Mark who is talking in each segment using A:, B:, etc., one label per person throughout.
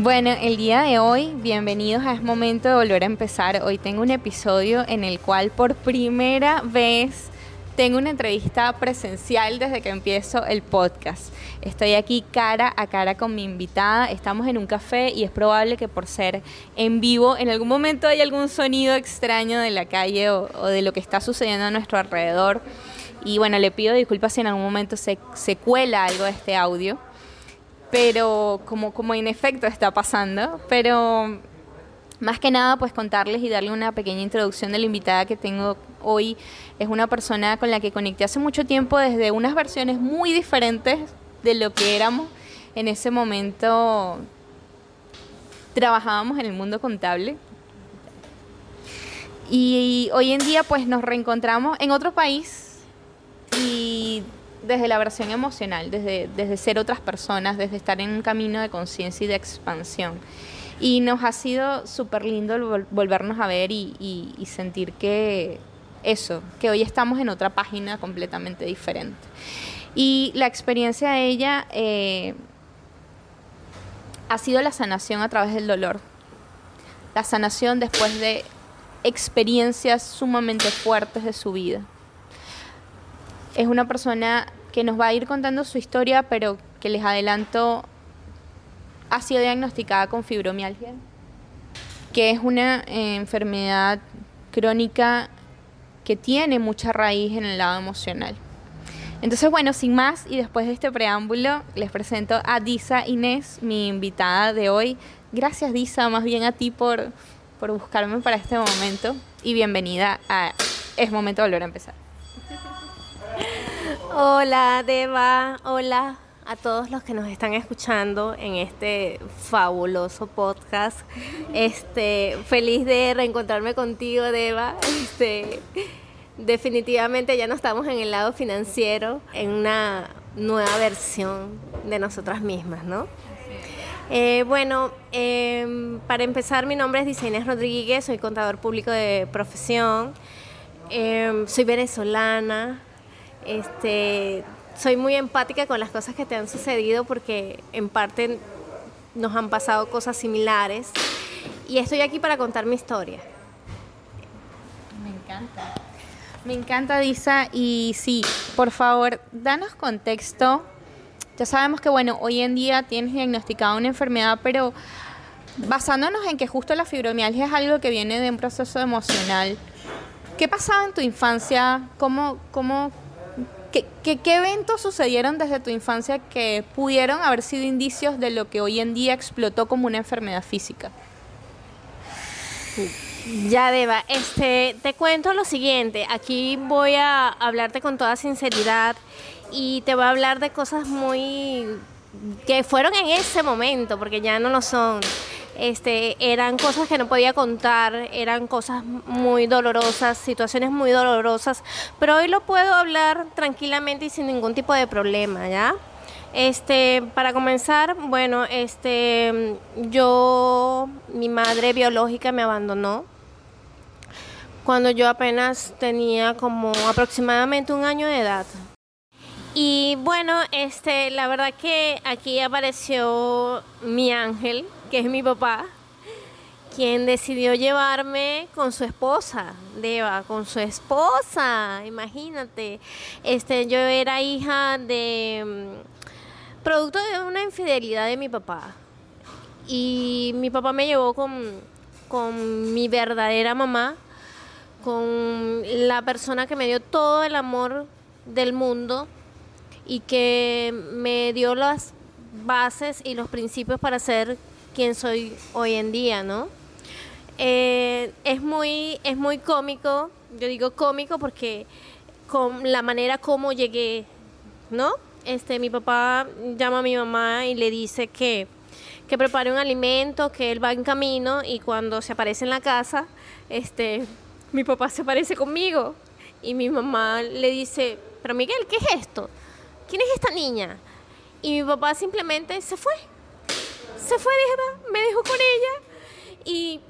A: Bueno, el día de hoy, bienvenidos a Es Momento de Volver a Empezar. Hoy tengo un episodio en el cual por primera vez tengo una entrevista presencial desde que empiezo el podcast. Estoy aquí cara a cara con mi invitada, estamos en un café y es probable que por ser en vivo en algún momento hay algún sonido extraño de la calle o, de lo que está sucediendo a nuestro alrededor. Y bueno, le pido disculpas si en algún momento se, se cuela algo de este audio pero como, como en efecto está pasando, pero más que nada pues contarles y darle una pequeña introducción de la invitada que tengo hoy. Es una persona con la que conecté hace mucho tiempo desde unas versiones muy diferentes de lo que éramos en ese momento. Trabajábamos en el mundo contable. Y hoy en día pues nos reencontramos en otro país y desde la versión emocional, desde, desde ser otras personas, desde estar en un camino de conciencia y de expansión. Y nos ha sido súper lindo volvernos a ver y, sentir que eso, que hoy estamos en otra página completamente diferente. Y la experiencia de ella eh, ha sido la sanación a través del dolor. La sanación después de experiencias sumamente fuertes de su vida es una persona que nos va a ir contando su historia, pero que les adelanto, ha sido diagnosticada con fibromialgia, que es una eh, enfermedad crónica que tiene mucha raíz en el lado emocional. Entonces, bueno, sin más y después de este preámbulo, les presento a Disa Inés, mi invitada de hoy. Gracias, Disa, más bien a ti por, por buscarme para este momento y bienvenida a Es Momento de Volver a Empezar.
B: Hola Deva, hola a todos los que nos están escuchando en este fabuloso podcast. Este, feliz de reencontrarme contigo, Deva. Este, definitivamente ya no estamos en el lado financiero, en una nueva versión de nosotras mismas, ¿no? Eh, bueno, em, para empezar, mi nombre es Diseñas Rodríguez, soy contador público de profesión, em, soy venezolana, este, soy muy empática con las cosas que te han sucedido porque en parte nos han pasado cosas similares y estoy aquí para contar mi historia.
A: Me encanta. Me encanta, Disa. Y sí, por favor, danos contexto. Ya sabemos que, bueno, hoy en día tienes diagnosticada una enfermedad, pero basándonos en que justo la fibromialgia es algo que viene de un proceso emocional, ¿qué pasaba en tu infancia? ¿Cómo, cómo ¿Qué, eventos sucedieron desde tu infancia que pudieron haber sido indicios de lo que hoy en día explotó como una enfermedad física?
B: Ya, Deba, este, te cuento lo siguiente. Aquí voy a hablarte con toda sinceridad y te voy a hablar de cosas muy que fueron en ese momento, porque ya no lo son. Este, eran cosas que no podía contar, eran cosas muy dolorosas, situaciones muy dolorosas, pero hoy lo puedo hablar tranquilamente y sin ningún tipo de problema, ¿ya? Este, para comenzar, bueno, este, yo, mi madre biológica me abandonó cuando yo apenas tenía como aproximadamente un año de edad. Y bueno, este, la verdad que aquí apareció mi ángel, que es mi papá, quien decidió llevarme con su esposa, Deva, con su esposa, imagínate. Este, yo era hija de mm, producto de una infidelidad de mi papá. Y mi papá me llevó con, con mi verdadera mamá, con la persona que me dio todo el amor del mundo y que me dio las bases y los principios para ser quien soy hoy en día, ¿no? Eh, es, muy, es muy cómico, yo digo cómico porque con la manera como llegué, ¿no? Este, mi papá llama a mi mamá y le dice que, que prepare un alimento, que él va en camino y cuando se aparece en la casa, este, mi papá se aparece conmigo Y mi mamá le dice, pero Miguel, ¿qué es esto? ¿Quién es esta niña? Y mi papá simplemente se fue. Se fue, me dejó con ella. Y,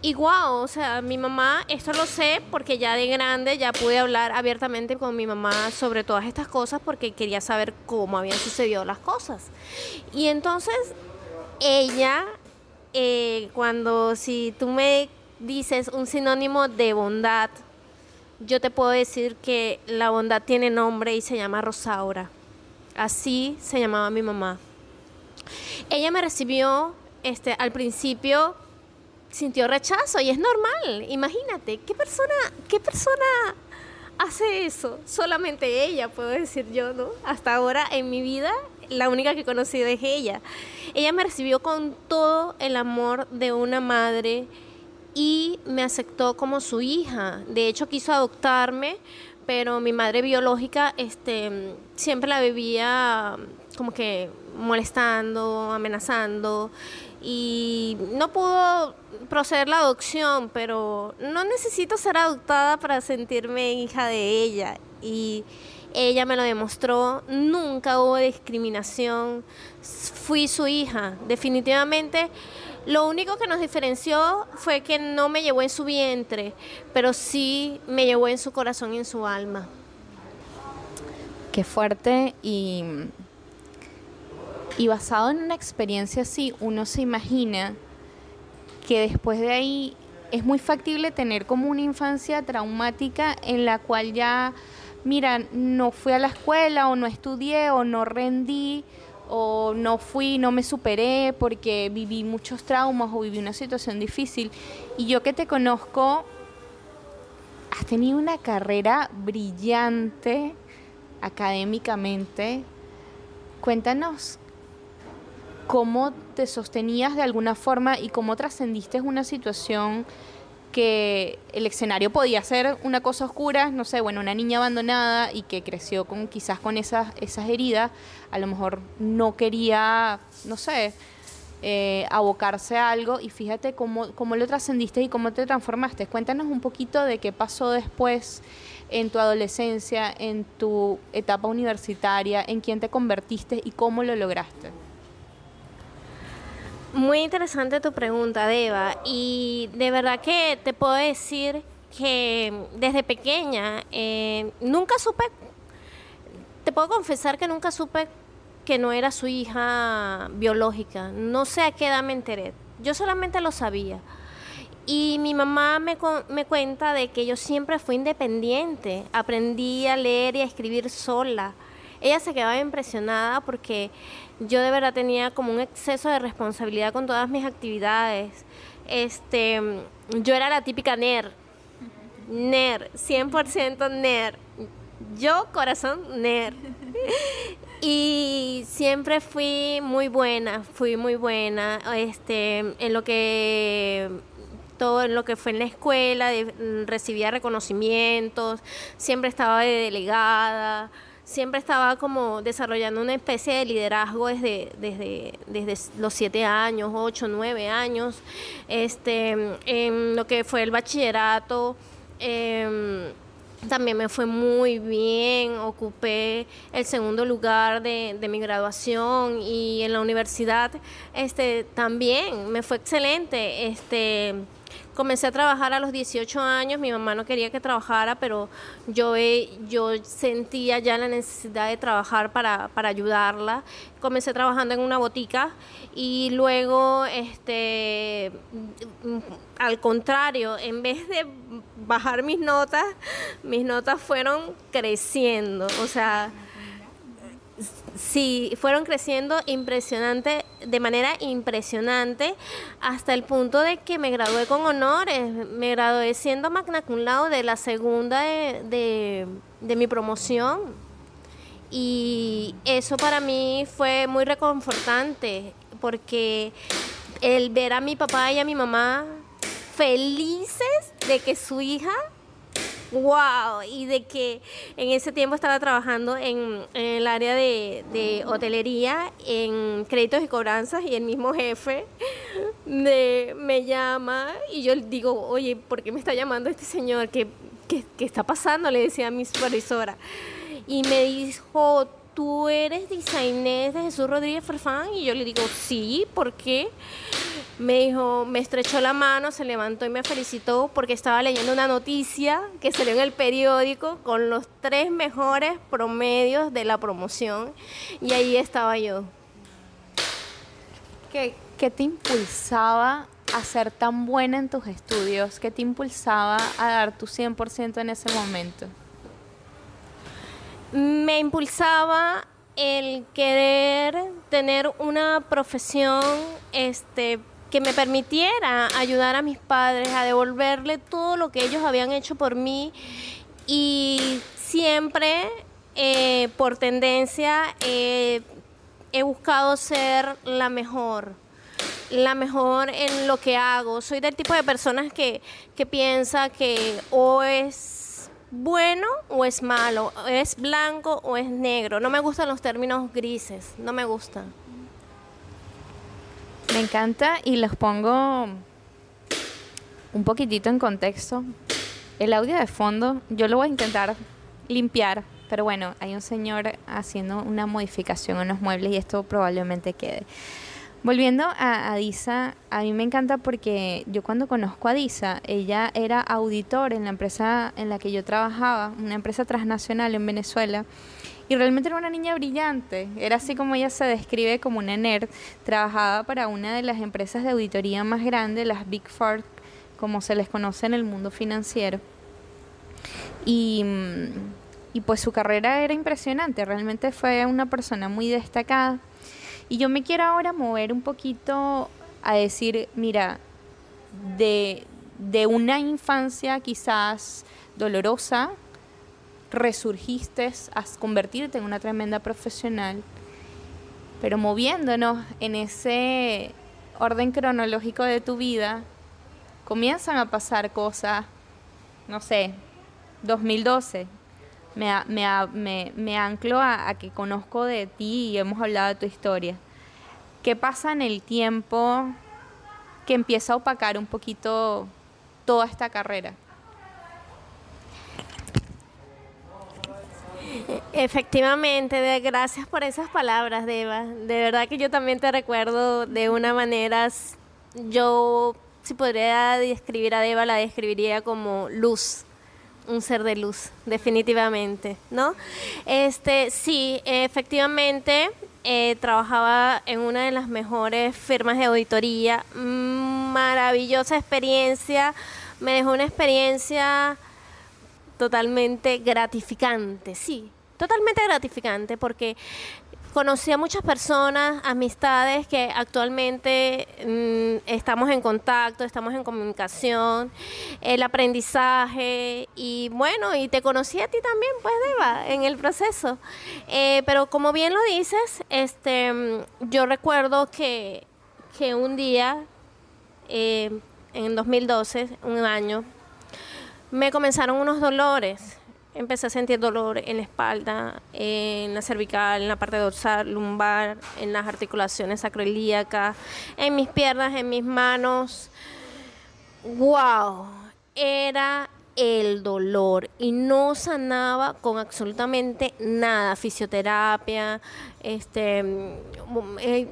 B: y wow, o sea, mi mamá, esto lo sé porque ya de grande ya pude hablar abiertamente con mi mamá sobre todas estas cosas porque quería saber cómo habían sucedido las cosas. Y entonces ella, eh, cuando si tú me dices un sinónimo de bondad, yo te puedo decir que la bondad tiene nombre y se llama Rosaura. Así se llamaba mi mamá. Ella me recibió este, al principio sintió rechazo y es normal. Imagínate, ¿qué persona, qué persona hace eso? Solamente ella, puedo decir yo, ¿no? Hasta ahora en mi vida, la única que he conocido es ella. Ella me recibió con todo el amor de una madre y me aceptó como su hija. De hecho, quiso adoptarme, pero mi madre biológica este, siempre la vivía como que molestando, amenazando. Y no pudo proceder la adopción, pero no necesito ser adoptada para sentirme hija de ella. Y ella me lo demostró, nunca hubo discriminación, fui su hija, definitivamente lo único que nos diferenció fue que no me llevó en su vientre, pero sí me llevó en su corazón y en su alma.
A: Qué fuerte y, y basado en una experiencia así, uno se imagina que después de ahí es muy factible tener como una infancia traumática en la cual ya, mira, no fui a la escuela o no estudié o no rendí o no fui, no me superé porque viví muchos traumas o viví una situación difícil. Y yo que te conozco, has tenido una carrera brillante académicamente. Cuéntanos cómo te sostenías de alguna forma y cómo trascendiste una situación que el escenario podía ser una cosa oscura, no sé, bueno, una niña abandonada y que creció con quizás con esas, heridas, a lo mejor no quería, no sé, eh, abocarse a algo y fíjate cómo, cómo lo trascendiste y cómo te transformaste. Cuéntanos un poquito de qué pasó después en tu adolescencia, en tu etapa universitaria, en quién te convertiste y cómo lo lograste.
B: Muy interesante tu pregunta, Deva. Y de verdad que te puedo decir que desde pequeña eh, nunca supe, te puedo confesar que nunca supe que no era su hija biológica. No sé a qué edad me enteré. Yo solamente lo sabía. Y mi mamá me, me cuenta de que yo siempre fui independiente. Aprendí a leer y a escribir sola. Ella se quedaba impresionada porque yo de verdad tenía como un exceso de responsabilidad con todas mis actividades. Este, yo era la típica nerd, nerd, 100% nerd. Yo, corazón, nerd. Y siempre fui muy buena, fui muy buena este, en lo que todo en lo que fue en la escuela, recibía reconocimientos, siempre estaba de delegada, siempre estaba como desarrollando una especie de liderazgo desde, desde, desde los siete años, ocho, nueve años, este, en lo que fue el bachillerato. Em, también me fue muy bien, ocupé el segundo lugar de, de, mi graduación y en la universidad este, también me fue excelente. Este, Comencé a trabajar a los 18 años, mi mamá no quería que trabajara, pero yo, yo sentía ya la necesidad de trabajar para, ayudarla. Comencé trabajando en una botica y luego, este, al contrario, en vez de bajar mis notas, mis notas fueron creciendo. O sea, sí, fueron creciendo impresionante, de manera impresionante, hasta el punto de que me gradué con honores. Me gradué siendo magna cum laude de la segunda de, de mi promoción. Y eso para mí fue muy reconfortante, porque el ver a mi papá y a mi mamá felices de que su hija wow, y de que en ese tiempo estaba trabajando en, el área de, hotelería, en créditos y cobranzas, y el mismo jefe me llama y yo digo, oye, ¿por qué me está llamando este señor? ¿Qué, ¿qué, qué está pasando? Le decía a mi supervisora. Y me dijo, ¿tú eres designer de Jesús Rodríguez Farfán? Y yo le digo, sí, ¿por qué? Me dijo, me estrechó la mano, se levantó y me felicitó porque estaba leyendo una noticia que salió en el periódico con los tres mejores promedios de la promoción y ahí estaba yo.
A: ¿Qué, qué te impulsaba a ser tan buena en tus estudios? ¿Qué te impulsaba a dar tu 100% en ese momento?
B: Me impulsaba el querer tener una profesión este que me permitiera ayudar a mis padres a devolverle todo lo que ellos habían hecho por mí y siempre eh, por tendencia eh, he buscado ser la mejor la mejor en lo que hago. Soy del tipo de personas que, que piensa que o es bueno o es malo, o es blanco o es negro. No me gustan los términos grises, no me gustan.
A: Me encanta y los pongo un poquitito en contexto. El audio de fondo, yo lo voy a intentar limpiar, pero bueno, hay un señor haciendo una modificación en los muebles y esto probablemente quede. Volviendo a, Disa, a mí me encanta porque yo cuando conozco a Disa, ella era auditor en la empresa en la que yo trabajaba, una empresa transnacional en Venezuela, y realmente era una niña brillante, era así como ella se describe como una nerd, trabajaba para una de las empresas de auditoría más grandes, las Big Four, como se les conoce en el mundo financiero. Y, y pues su carrera era impresionante, realmente fue una persona muy destacada. Y yo me quiero ahora mover un poquito a decir, mira, de, una infancia quizás dolorosa, resurgiste a convertirte en una tremenda profesional, pero moviéndonos en ese orden cronológico de tu vida, comienzan a pasar cosas, no sé, 2012, me, me, me, anclo a, que conozco de ti y hemos hablado de tu historia. ¿Qué pasa en el tiempo que empieza a opacar un poquito toda esta carrera?
B: Efectivamente, gracias por esas palabras, Deva. De verdad que yo también te recuerdo de una manera, yo si podría describir a Deva, la describiría como luz un ser de luz, definitivamente, ¿no? Este, sí, efectivamente, eh, trabajaba en una de las mejores firmas de auditoría, maravillosa experiencia, me dejó una experiencia totalmente gratificante, sí, totalmente gratificante porque conocí a muchas personas, amistades que actualmente mm, estamos en contacto, estamos en comunicación, el aprendizaje y bueno, y te conocí a ti también, pues Deva, en el proceso. Eh, pero como bien lo dices, este, mm, yo recuerdo que, que un día, eh, en 2012, un año, me comenzaron unos dolores empecé a sentir dolor en la espalda, en la cervical, en la parte dorsal, lumbar, en las articulaciones sacroilíacas, en mis piernas, en mis manos. ¡Wow! Era el dolor y no sanaba con absolutamente nada, fisioterapia, este, mm, eh,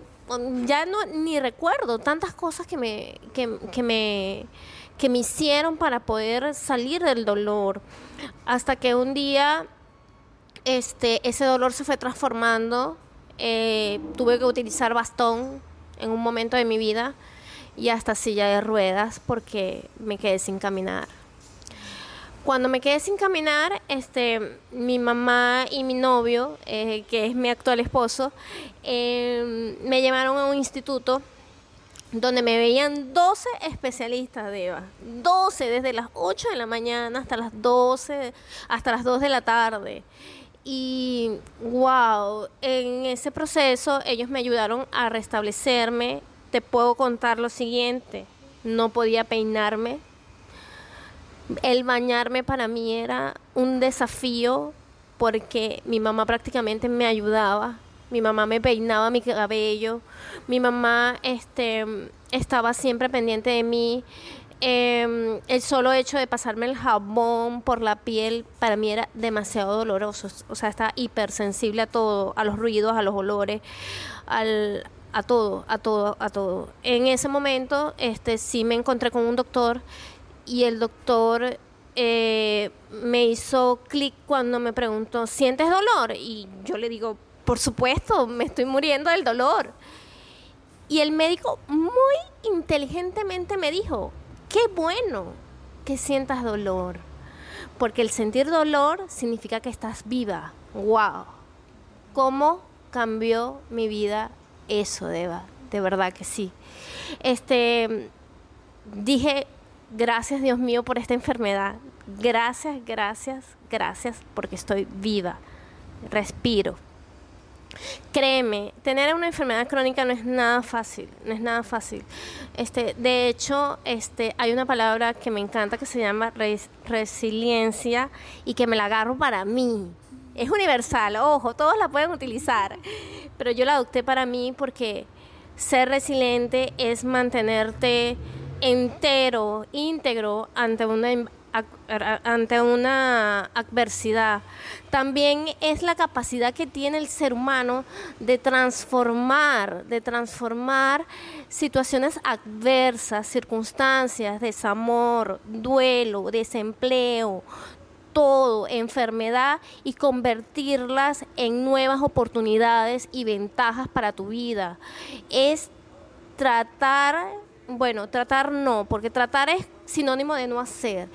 B: ya no ni recuerdo tantas cosas que me, que me que me hicieron para poder salir del dolor. Hasta que un día este, ese dolor se fue transformando. Eh, tuve que utilizar bastón en un momento de mi vida y hasta silla de ruedas porque me quedé sin caminar. Cuando me quedé sin caminar, este, mi mamá y mi novio, eh, que es mi actual esposo, eh, me llevaron a un instituto donde me veían 12 especialistas de Eva. 12 desde las 8 de la mañana hasta las 12, hasta las 2 de la tarde. Y wow, en ese proceso ellos me ayudaron a restablecerme. Te puedo contar lo siguiente, no podía peinarme. El bañarme para mí era un desafío porque mi mamá prácticamente me ayudaba mi mamá me peinaba mi cabello, mi mamá este, estaba siempre pendiente de mí. em, el solo hecho de pasarme el jabón por la piel para mí era demasiado doloroso. O sea, estaba hipersensible a todo, a los ruidos, a los olores, al, a todo, a todo, a todo. En ese momento, este, sí me encontré con un doctor y el doctor eh, me hizo clic cuando me preguntó, ¿sientes dolor? Y yo le digo, por supuesto, me estoy muriendo del dolor. Y el médico muy inteligentemente me dijo, qué bueno que sientas dolor, porque el sentir dolor significa que estás viva. ¡Wow! ¿Cómo cambió mi vida eso, Deba? De verdad que sí. Este, dije, gracias Dios mío por esta enfermedad. Gracias, gracias, gracias porque estoy viva. Respiro. Créeme, tener una enfermedad crónica no es nada fácil, no es nada fácil. Este, de hecho, este, hay una palabra que me encanta que se llama resiliencia y que me la agarro para mí. Es universal, ojo, todos la pueden utilizar, pero yo la adopté para mí porque ser resiliente es mantenerte entero, íntegro ante una ante una adversidad. También es la capacidad que tiene el ser humano de transformar, de transformar situaciones adversas, circunstancias, desamor, duelo, desempleo, todo, enfermedad y convertirlas en nuevas oportunidades y ventajas para tu vida. Es tratar bueno, tratar no, porque tratar es sinónimo de no hacer.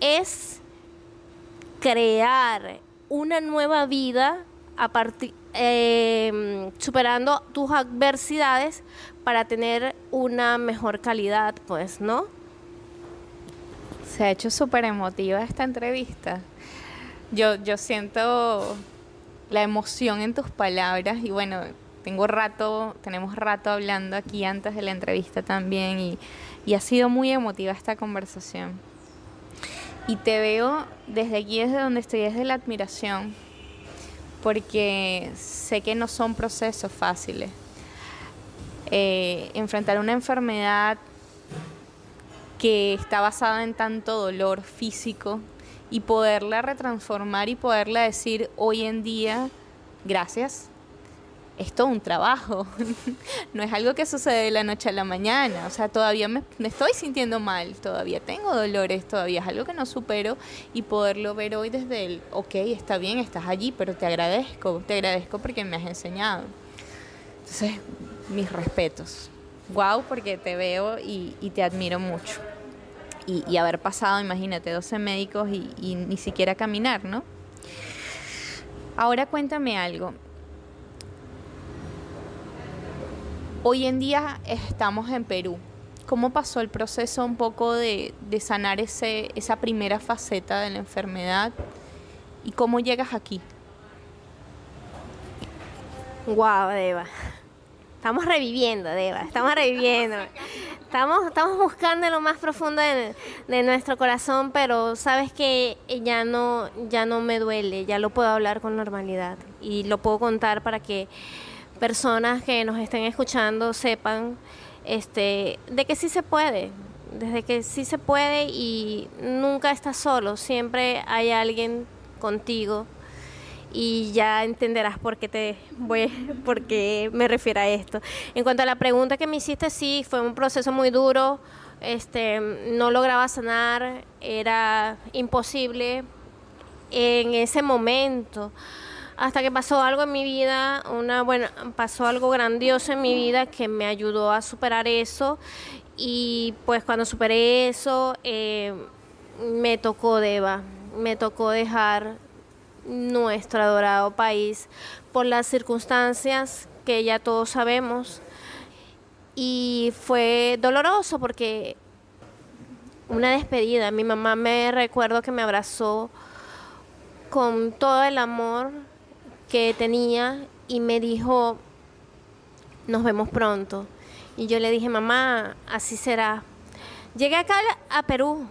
B: Es crear una nueva vida a partir em, superando tus adversidades para tener una mejor calidad, pues, ¿no?
A: Se ha hecho súper emotiva esta entrevista. Yo, yo siento la emoción en tus palabras y bueno, tengo rato, tenemos rato hablando aquí antes de la entrevista también y, ha sido muy emotiva esta conversación. Y te veo desde aquí, desde donde estoy, desde la admiración, porque sé que no son procesos fáciles. Eh, enfrentar una enfermedad que está basada en tanto dolor físico y poderla retransformar y poderla decir hoy en día, gracias, es todo un trabajo. no es algo que sucede de la noche a la mañana. O sea, todavía me, estoy sintiendo mal, todavía tengo dolores, todavía es algo que no supero y poderlo ver hoy desde el, ok, está bien, estás allí, pero te agradezco, te agradezco porque me has enseñado. Entonces, mis respetos. Wow, porque te veo y, te admiro mucho. Y, haber pasado, imagínate, 12 médicos y, y ni siquiera caminar, ¿no? Ahora cuéntame algo. Hoy en día estamos en Perú. ¿Cómo pasó el proceso un poco de, sanar ese, esa primera faceta de la enfermedad y cómo llegas aquí?
B: Wow, Deva. Estamos reviviendo, Deva. Estamos reviviendo. Estamos, estamos buscando lo más profundo de, de, nuestro corazón, pero sabes que ya no, ya no me duele, ya lo puedo hablar con normalidad y lo puedo contar para que personas que nos estén escuchando sepan este, de que sí se puede, desde que sí se puede y nunca estás solo, siempre hay alguien contigo y ya entenderás por qué te voy por qué me refiero a esto. En cuanto a la pregunta que me hiciste, sí, fue un proceso muy duro, este, no lograba sanar, era imposible en ese momento hasta que pasó algo en mi vida, una buena, pasó algo grandioso en mi vida que me ayudó a superar eso. Y pues cuando superé eso eh, me tocó Deva, me tocó dejar nuestro adorado país por las circunstancias que ya todos sabemos. Y fue doloroso porque una despedida, mi mamá me recuerdo que me abrazó con todo el amor que tenía y me dijo, nos vemos pronto. Y yo le dije, mamá, así será. Llegué acá a Perú.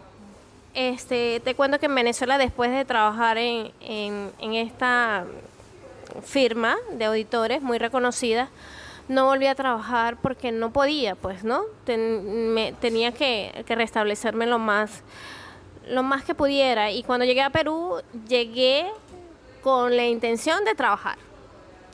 B: Este, te cuento que en Venezuela, después de trabajar en, en, esta firma de auditores muy reconocida, no volví a trabajar porque no podía, pues, ¿no? me, tenía que, que restablecerme lo más, lo más que pudiera. Y cuando llegué a Perú, llegué con la intención de trabajar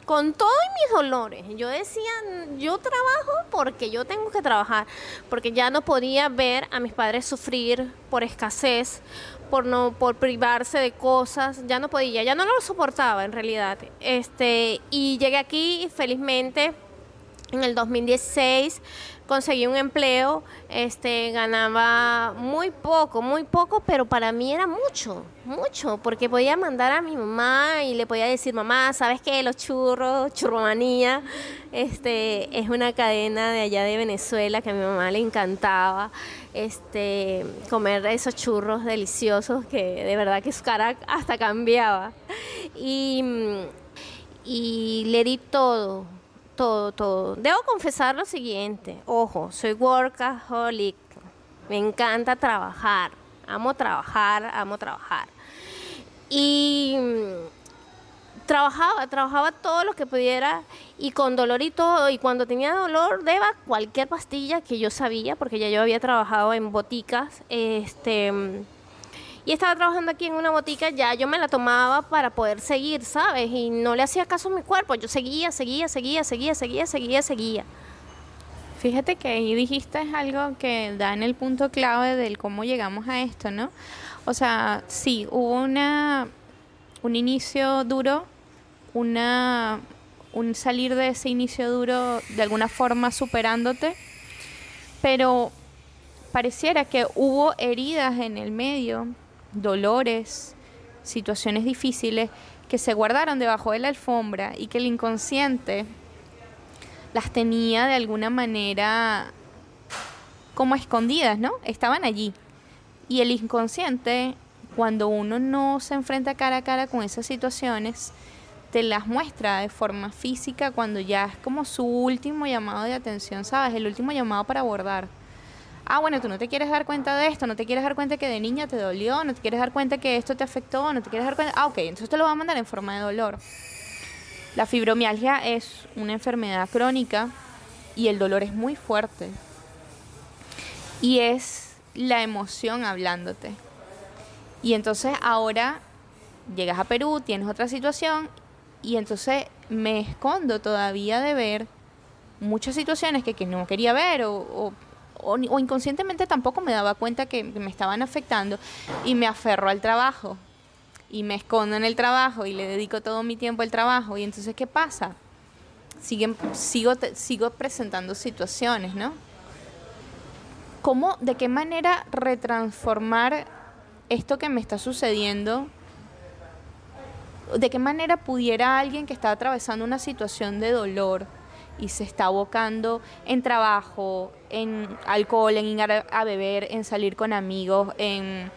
B: con todos mis dolores. Yo decía, yo trabajo porque yo tengo que trabajar, porque ya no podía ver a mis padres sufrir por escasez, por no por privarse de cosas, ya no podía, ya no lo soportaba en realidad. Este, y llegué aquí felizmente en el 2016 conseguí un empleo, este, ganaba muy poco, muy poco, pero para mí era mucho, mucho, porque podía mandar a mi mamá y le podía decir, mamá, ¿sabes qué? Los churros, churromanía, este, es una cadena de allá de Venezuela que a mi mamá le encantaba, este, comer esos churros deliciosos que de verdad que su cara hasta cambiaba. Y, y le di todo, todo, todo. Debo confesar lo siguiente, ojo, soy workaholic, me encanta trabajar, amo trabajar, amo trabajar. Y mm, trabajaba, trabajaba todo lo que pudiera y con dolor y todo. Y cuando tenía dolor, deba cualquier pastilla que yo sabía, porque ya yo había trabajado en boticas, este mm, y estaba trabajando aquí en una botica, ya yo me la tomaba para poder seguir, ¿sabes? Y no le hacía caso a mi cuerpo, yo seguía, seguía, seguía, seguía, seguía, seguía, seguía.
A: Fíjate que ahí dijiste algo que da en el punto clave del cómo llegamos a esto, ¿no? O sea, sí, hubo una un inicio duro, una un salir de ese inicio duro de alguna forma superándote, pero pareciera que hubo heridas en el medio dolores, situaciones difíciles que se guardaron debajo de la alfombra y que el inconsciente las tenía de alguna manera como escondidas, ¿no? Estaban allí. Y el inconsciente, cuando uno no se enfrenta cara a cara con esas situaciones, te las muestra de forma física cuando ya es como su último llamado de atención, ¿sabes? El último llamado para abordar ah, bueno, tú no te quieres dar cuenta de esto, no te quieres dar cuenta que de niña te dolió, no te quieres dar cuenta que esto te afectó, no te quieres dar cuenta, ah, ok, entonces te lo va a mandar en forma de dolor. La fibromialgia es una enfermedad crónica y el dolor es muy fuerte. Y es la emoción hablándote. Y entonces ahora llegas a Perú, tienes otra situación y entonces me escondo todavía de ver muchas situaciones que, no quería ver o, inconscientemente tampoco me daba cuenta que, me estaban afectando y me aferro al trabajo y me escondo en el trabajo y le dedico todo mi tiempo al trabajo y entonces ¿qué pasa? Siguen, sigo, sigo presentando situaciones, ¿no? ¿Cómo, de qué manera retransformar esto que me está sucediendo? ¿De qué manera pudiera alguien que está atravesando una situación de dolor, y se está abocando en trabajo, en alcohol, en ir a beber, en salir con amigos, en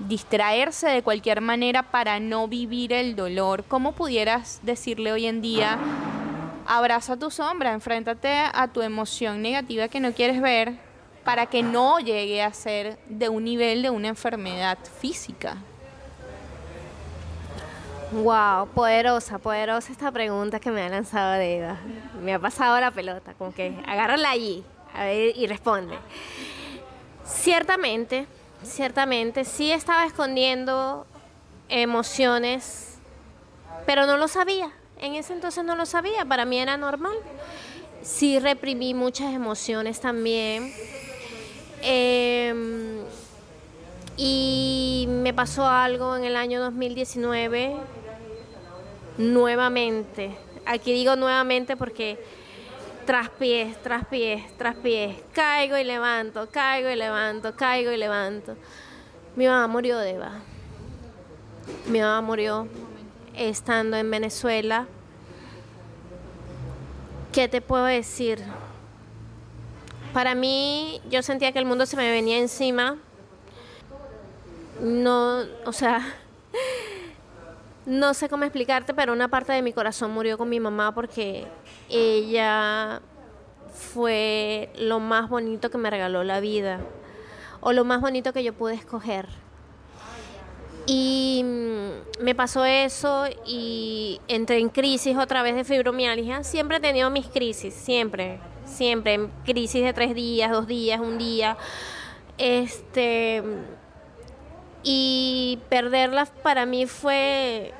A: distraerse de cualquier manera para no vivir el dolor. ¿Cómo pudieras decirle hoy en día, abraza tu sombra, enfréntate a tu emoción negativa que no quieres ver para que no llegue a ser de un nivel de una enfermedad física?
B: Wow, poderosa, poderosa esta pregunta que me ha lanzado Eva. Me ha pasado la pelota, como que agárrala allí a ver, y responde. Ciertamente, ciertamente, sí estaba escondiendo emociones, pero no lo sabía. En ese entonces no lo sabía, para mí era normal. Sí reprimí muchas emociones también. Em, y me pasó algo en el año 2019 nuevamente. Aquí digo nuevamente porque tras pies, tras pies, tras pies, caigo y levanto, caigo y levanto, caigo y levanto. Mi mamá murió de Eva. Mi mamá murió estando en Venezuela. ¿Qué te puedo decir? Para mí, yo sentía que el mundo se me venía encima. No, o sea, no sé cómo explicarte, pero una parte de mi corazón murió con mi mamá porque ella fue lo más bonito que me regaló la vida o lo más bonito que yo pude escoger. Y mm, me pasó eso y entré en crisis otra vez de fibromialgia. Siempre he tenido mis crisis, siempre, siempre. Crisis de tres días, dos días, un día. Este. Y perderla para mí fue.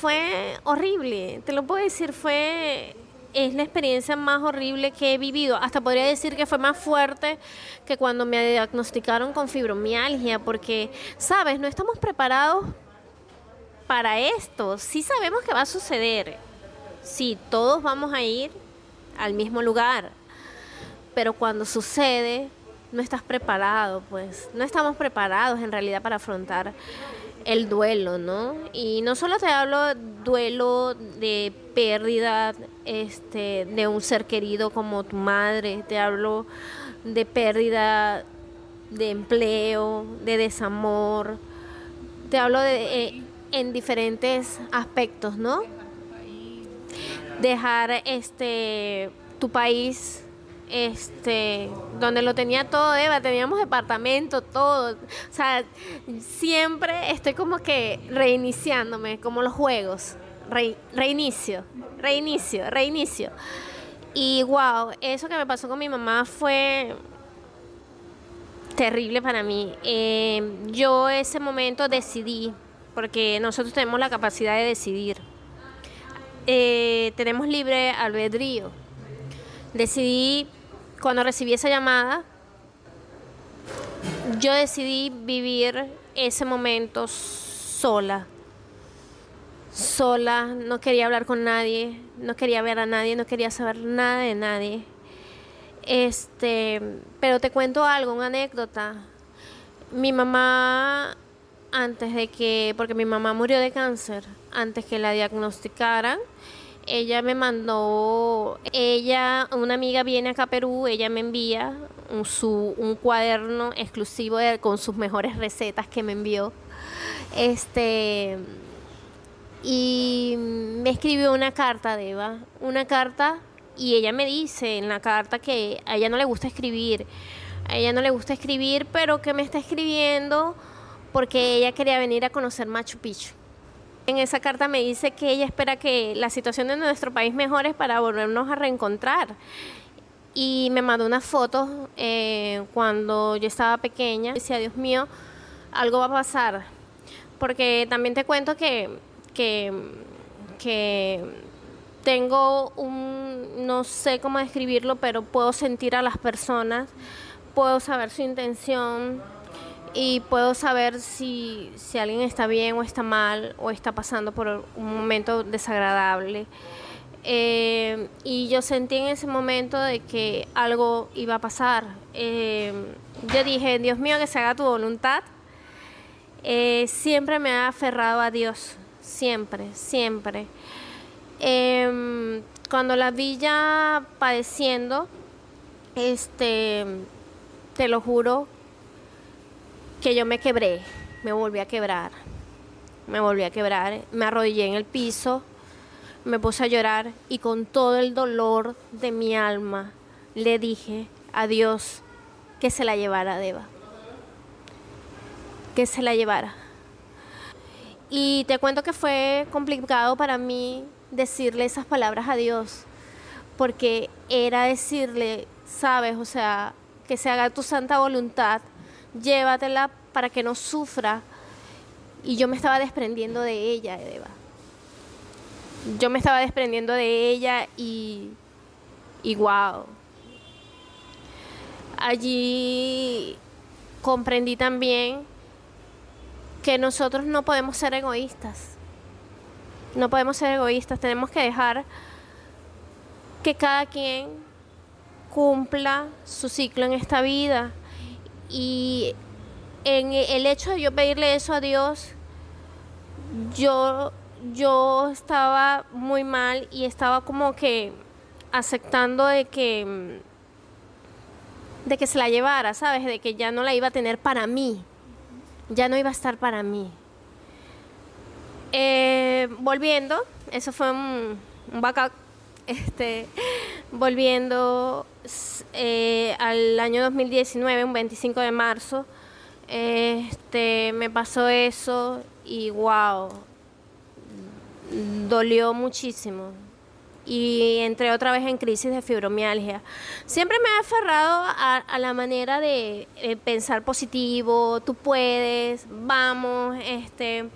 B: Fue horrible. Te lo puedo decir, fue es la experiencia más horrible que he vivido. Hasta podría decir que fue más fuerte que cuando me diagnosticaron con fibromialgia, porque, sabes, no estamos preparados para esto. Sí sabemos que va a suceder. Sí, todos vamos a ir al mismo lugar. Pero cuando sucede, no estás preparado, pues. No estamos preparados en realidad para afrontar el duelo, ¿no? Y no solo te hablo duelo de pérdida este, de un ser querido como tu madre, te hablo de pérdida de empleo, de desamor, te hablo de, eh, en diferentes aspectos, ¿no? Dejar este tu país este, donde lo tenía todo Eva, teníamos departamento, todo. O sea, siempre estoy como que reiniciándome, como los juegos. reinicio, reinicio, reinicio. Y wow, eso que me pasó con mi mamá fue terrible para mí. Eh, yo ese momento decidí, porque nosotros tenemos la capacidad de decidir. Eh, tenemos libre albedrío. Decidí cuando recibí esa llamada, yo decidí vivir ese momento sola. Sola, no quería hablar con nadie, no quería ver a nadie, no quería saber nada de nadie. Este, pero te cuento algo, una anécdota. Mi mamá antes de que, porque mi mamá murió de cáncer, antes que la diagnosticaran, ella me mandó, ella, una amiga viene acá a Perú, ella me envía un, su, un cuaderno exclusivo con sus mejores recetas que me envió. Este, y me escribió una carta Eva, una carta, y ella me dice en la carta que a ella no le gusta escribir, a ella no le gusta escribir, pero que me está escribiendo porque ella quería venir a conocer Machu Picchu. En esa carta me dice que ella espera que la situación de nuestro país mejore para volvernos a reencontrar. Y me mandó una foto eh, cuando yo estaba pequeña. Decía, Dios mío, algo va a pasar. Porque también te cuento que, que tengo un, no sé cómo describirlo, pero puedo sentir a las personas, puedo saber su intención, y puedo saber si, alguien está bien o está mal o está pasando por un momento desagradable. Eh, y yo sentí en ese momento de que algo iba a pasar. Eh, yo dije, Dios mío, que se haga tu voluntad. Eh, siempre me ha aferrado a Dios, siempre, siempre. Em, cuando la vi ya padeciendo, este, te lo juro que yo me quebré, me volví a quebrar, me volví a quebrar, me arrodillé en el piso, me puse a llorar y con todo el dolor de mi alma le dije a Dios que se la llevara Deva, que se la llevara. Y te cuento que fue complicado para mí decirle esas palabras a Dios, porque era decirle, sabes, o sea, que se haga tu santa voluntad llévatela para que no sufra. Y yo me estaba desprendiendo de ella, Eva. Yo me estaba desprendiendo de ella y, y wow. Allí comprendí también que nosotros no podemos ser egoístas. No podemos ser egoístas, tenemos que dejar que cada quien cumpla su ciclo en esta vida y en el hecho de yo pedirle eso a Dios, yo, yo estaba muy mal y estaba como que aceptando de que de que se la llevara, ¿sabes? De que ya no la iba a tener para mí. Ya no iba a estar para mí. Eh, volviendo, eso fue un, un este, volviendo eh, al año 2019, un 25 de marzo, este, me pasó eso y wow, dolió muchísimo. Y entré otra vez en crisis de fibromialgia. Siempre me he aferrado a, la manera de eh, pensar positivo, tú puedes, vamos, este,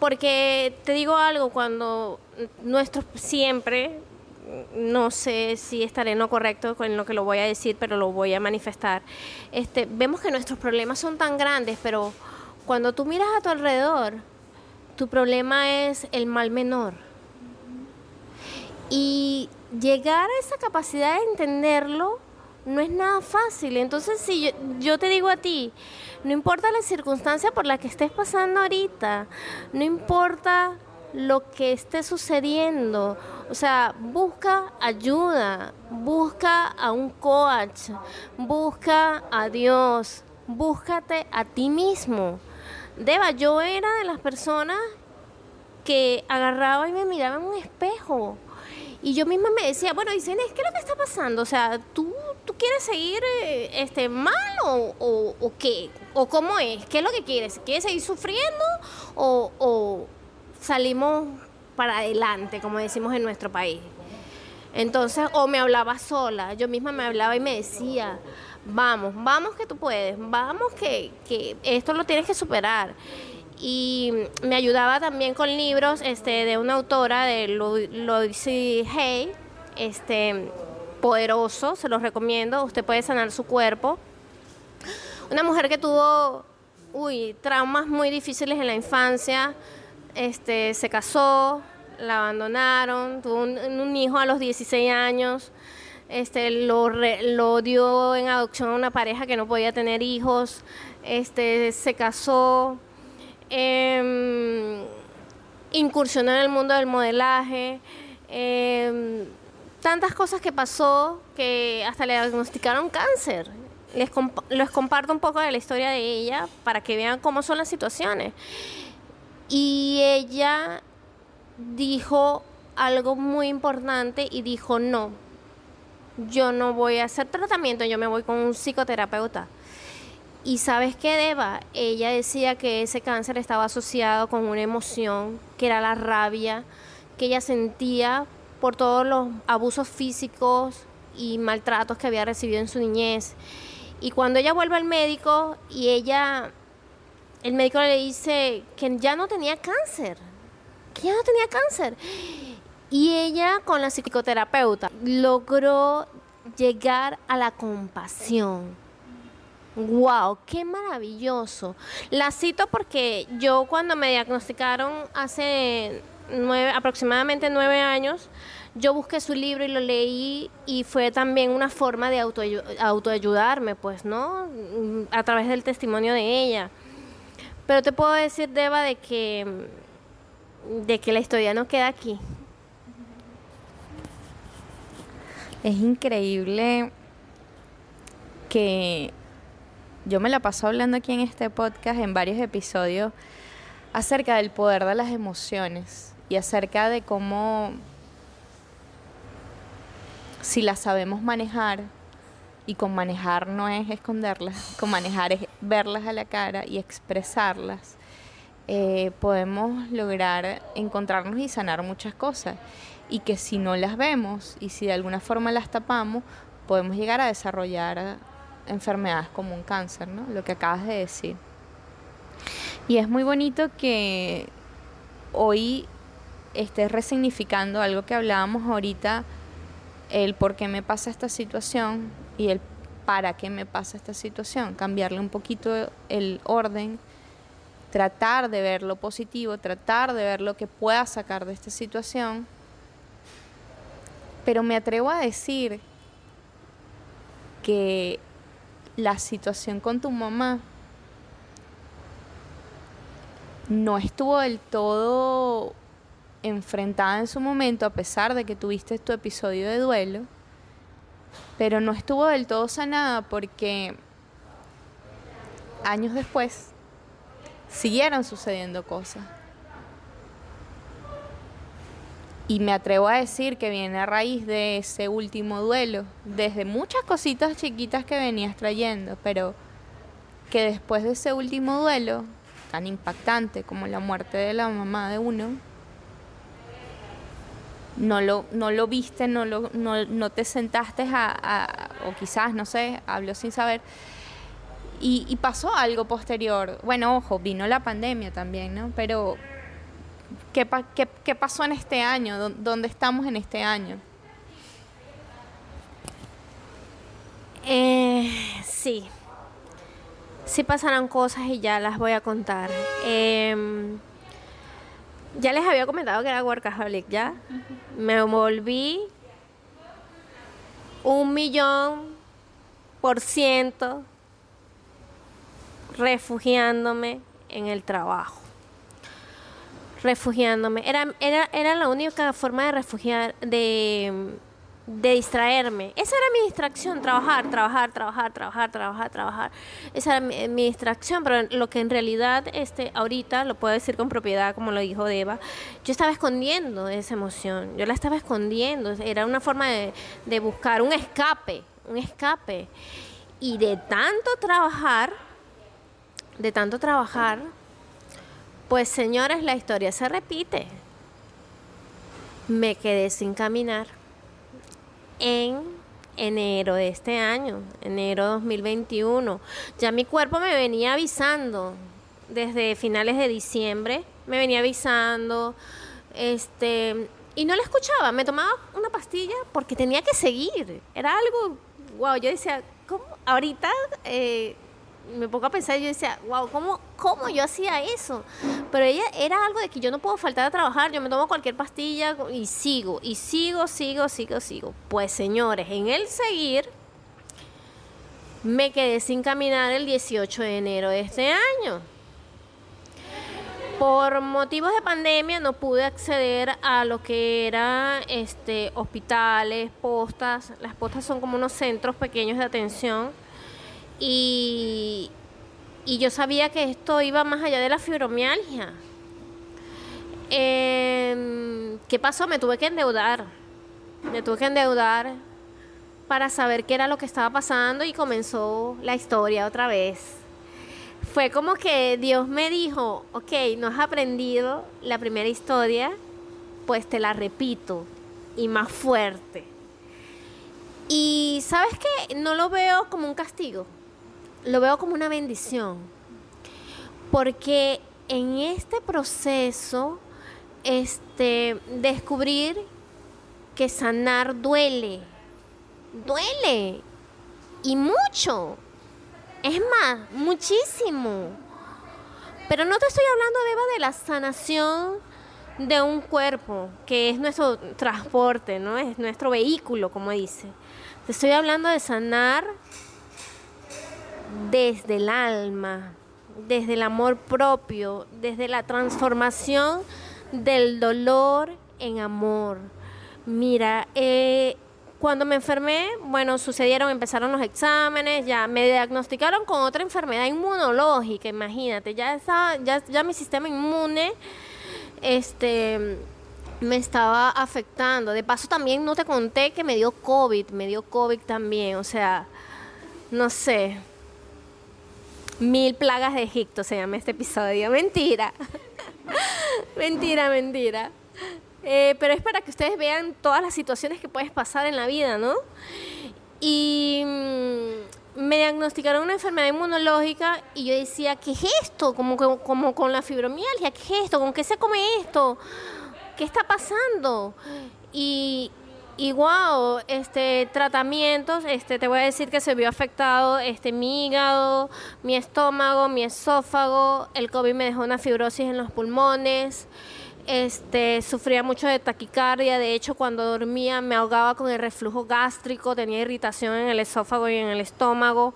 B: porque te digo algo, cuando nuestros siempre, no sé si estaré en lo correcto con lo que lo voy a decir, pero lo voy a manifestar. Este, vemos que nuestros problemas son tan grandes, pero cuando tú miras a tu alrededor, tu problema es el mal menor. Y llegar a esa capacidad de entenderlo no es nada fácil. Entonces, si yo, te digo a ti, no importa la circunstancia por la que estés pasando ahorita, no importa lo que esté sucediendo, o sea, busca ayuda, busca a un coach, busca a Dios, búscate a ti mismo. Deba, yo era de las personas que agarraba y me miraba en un espejo. Y yo misma me decía, bueno, dicen, ¿qué es lo que está pasando? O sea, ¿tú, tú quieres seguir eh, este, mal o, o, qué? ¿O cómo es? ¿Qué es lo que quieres? ¿Quieres seguir sufriendo o, o salimos para adelante, como decimos en nuestro país? Entonces, o me hablaba sola, yo misma me hablaba y me decía, vamos, vamos que tú puedes, vamos que, que esto lo tienes que superar y me ayudaba también con libros este, de una autora de Loisy Hay, este, poderoso, se los recomiendo, usted puede sanar su cuerpo. Una mujer que tuvo, uy, traumas muy difíciles en la infancia, este, se casó, la abandonaron, tuvo un, hijo a los 16 años, este, lo, lo dio en adopción a una pareja que no podía tener hijos, este, se casó, eh, incursionó en el mundo del modelaje, em, tantas cosas que pasó que hasta le diagnosticaron cáncer. Les, les comparto un poco de la historia de ella para que vean cómo son las situaciones. Y ella dijo algo muy importante y dijo, no, yo no voy a hacer tratamiento, yo me voy con un psicoterapeuta. Y sabes qué, Deba, ella decía que ese cáncer estaba asociado con una emoción, que era la rabia que ella sentía por todos los abusos físicos y maltratos que había recibido en su niñez. Y cuando ella vuelve al médico y ella, el médico le dice que ya no tenía cáncer, que ya no tenía cáncer. Y ella con la psicoterapeuta logró llegar a la compasión Wow, qué maravilloso. La cito porque yo cuando me diagnosticaron hace nueve, aproximadamente nueve años, yo busqué su libro y lo leí y fue también una forma de autoayudarme, pues, ¿no? A través del testimonio de ella. Pero te puedo decir, Deba, de que, de que la historia no queda aquí.
A: Es increíble que yo me la paso hablando aquí en este podcast en varios episodios acerca del poder de las emociones y acerca de cómo si las sabemos manejar y con manejar no es esconderlas, con manejar es verlas a la cara y expresarlas, eh, podemos lograr encontrarnos y sanar muchas cosas. Y que si no las vemos y si de alguna forma las tapamos, podemos llegar a desarrollar enfermedades como un cáncer, ¿no? Lo que acabas de decir. Y es muy bonito que hoy estés resignificando algo que hablábamos ahorita, el por qué me pasa esta situación y el para qué me pasa esta situación, cambiarle un poquito el orden, tratar de ver lo positivo, tratar de ver lo que pueda sacar de esta situación, pero me atrevo a decir que la situación con tu mamá no estuvo del todo enfrentada en su momento, a pesar de que tuviste tu episodio de duelo, pero no estuvo del todo sanada porque años después siguieron sucediendo cosas. Y me atrevo a decir que viene a raíz de ese último duelo, desde muchas cositas chiquitas que venías trayendo, pero que después de ese último duelo tan impactante como la muerte de la mamá de uno, no lo, no lo viste, no, lo, no, no te sentaste a, o quizás, no sé, hablo sin saber, y, pasó algo posterior. Bueno, ojo, vino la pandemia también, ¿no? Pero, ¿qué, qué, qué pasó en este año? ¿Dónde estamos en este año?
B: Eh, sí, sí pasarán cosas y ya las voy a contar. Em, ya les había comentado que era workaholic, ¿ya? Me volví un millón por ciento refugiándome en el trabajo. Refugiándome. Era, era, era la única forma de refugiar, de de distraerme. Esa era mi distracción, trabajar, trabajar, trabajar, trabajar, trabajar, trabajar. Esa era mi, distracción, pero lo que en realidad este, ahorita, lo puedo decir con propiedad, como lo dijo Deva, yo estaba escondiendo esa emoción, yo la estaba escondiendo, era una forma de, de buscar un escape, un escape. Y de tanto trabajar, de tanto trabajar, pues señores, la historia se repite. Me quedé sin caminar en enero de este año, enero 2021. Ya mi cuerpo me venía avisando desde finales de diciembre, me venía avisando, este, y no la escuchaba, me tomaba una pastilla porque tenía que seguir, era algo, wow, yo decía, ¿cómo? Ahorita eh, me pongo a pensar y yo decía, wow, ¿cómo, ¿cómo yo hacía eso? Pero ella era algo de que yo no puedo faltar a trabajar, yo me tomo cualquier pastilla y sigo, y sigo, sigo, sigo, sigo. Pues señores, en el seguir, me quedé sin caminar el 18 de enero de este año. Por motivos de pandemia no pude acceder a lo que era este, hospitales, postas. Las postas son como unos centros pequeños de atención y, yo sabía que esto iba más allá de la fibromialgia. Em, ¿Qué pasó? Me tuve que endeudar. Me tuve que endeudar para saber qué era lo que estaba pasando y comenzó la historia otra vez. Fue como que Dios me dijo, ok, no has aprendido la primera historia, pues te la repito y más fuerte. Y sabes que no lo veo como un castigo lo veo como una bendición, porque en este proceso, este, descubrir que sanar duele, duele, y mucho, es más, muchísimo. Pero no te estoy hablando, Eva, de la sanación de un cuerpo, que es nuestro transporte, ¿no? Es nuestro vehículo, como dice. Te estoy hablando de sanar desde el alma, desde el amor propio, desde la transformación del dolor en amor. Mira, eh, cuando me enfermé, bueno, sucedieron, empezaron los exámenes, ya me diagnosticaron con otra enfermedad inmunológica, imagínate, ya estaba, ya, ya mi sistema inmune, este me estaba afectando. De paso también no te conté que me dio COVID, me dio COVID también, o sea, no sé, Mil plagas de Egipto se llama este episodio. Mentira. mentira, mentira. Eh, pero es para que ustedes vean todas las situaciones que puedes pasar en la vida, ¿no? Y mm, me diagnosticaron una enfermedad inmunológica y yo decía, ¿qué es esto? Como, como con la fibromialgia, ¿qué es esto? ¿Con qué se come esto? ¿Qué está pasando? Y, y este tratamientos, este te voy a decir que se vio afectado este mi hígado, mi estómago, mi esófago, el COVID me dejó una fibrosis en los pulmones. Este, sufría mucho de taquicardia, de hecho cuando dormía me ahogaba con el reflujo gástrico, tenía irritación en el esófago y en el estómago.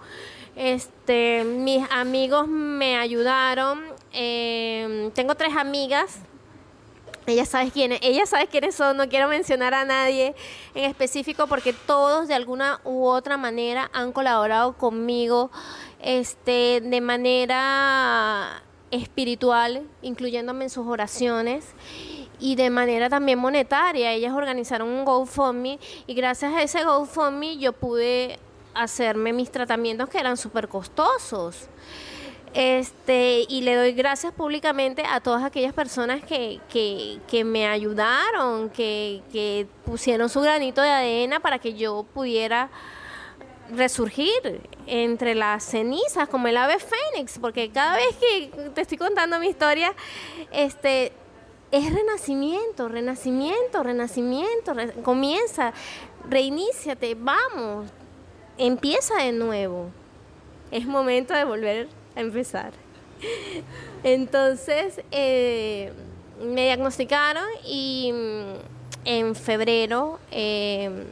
B: Este, mis amigos me ayudaron. Eh, tengo tres amigas ella sabe quiénes, ella sabe quiénes son, no quiero mencionar a nadie en específico porque todos de alguna u otra manera han colaborado conmigo este de manera espiritual, incluyéndome en sus oraciones y de manera también monetaria. Ellas organizaron un GoFundMe y gracias a ese GoFundMe yo pude hacerme mis tratamientos que eran súper costosos. Este, y le doy gracias públicamente a todas aquellas personas que, que, me ayudaron, que, pusieron su granito de arena para que yo pudiera resurgir entre las cenizas como el ave fénix, porque cada vez que te estoy contando mi historia, este es renacimiento, renacimiento, renacimiento, comienza, reiníciate, vamos, empieza de nuevo. Es momento de volver a empezar. Entonces, eh, me diagnosticaron y mm, en febrero eh,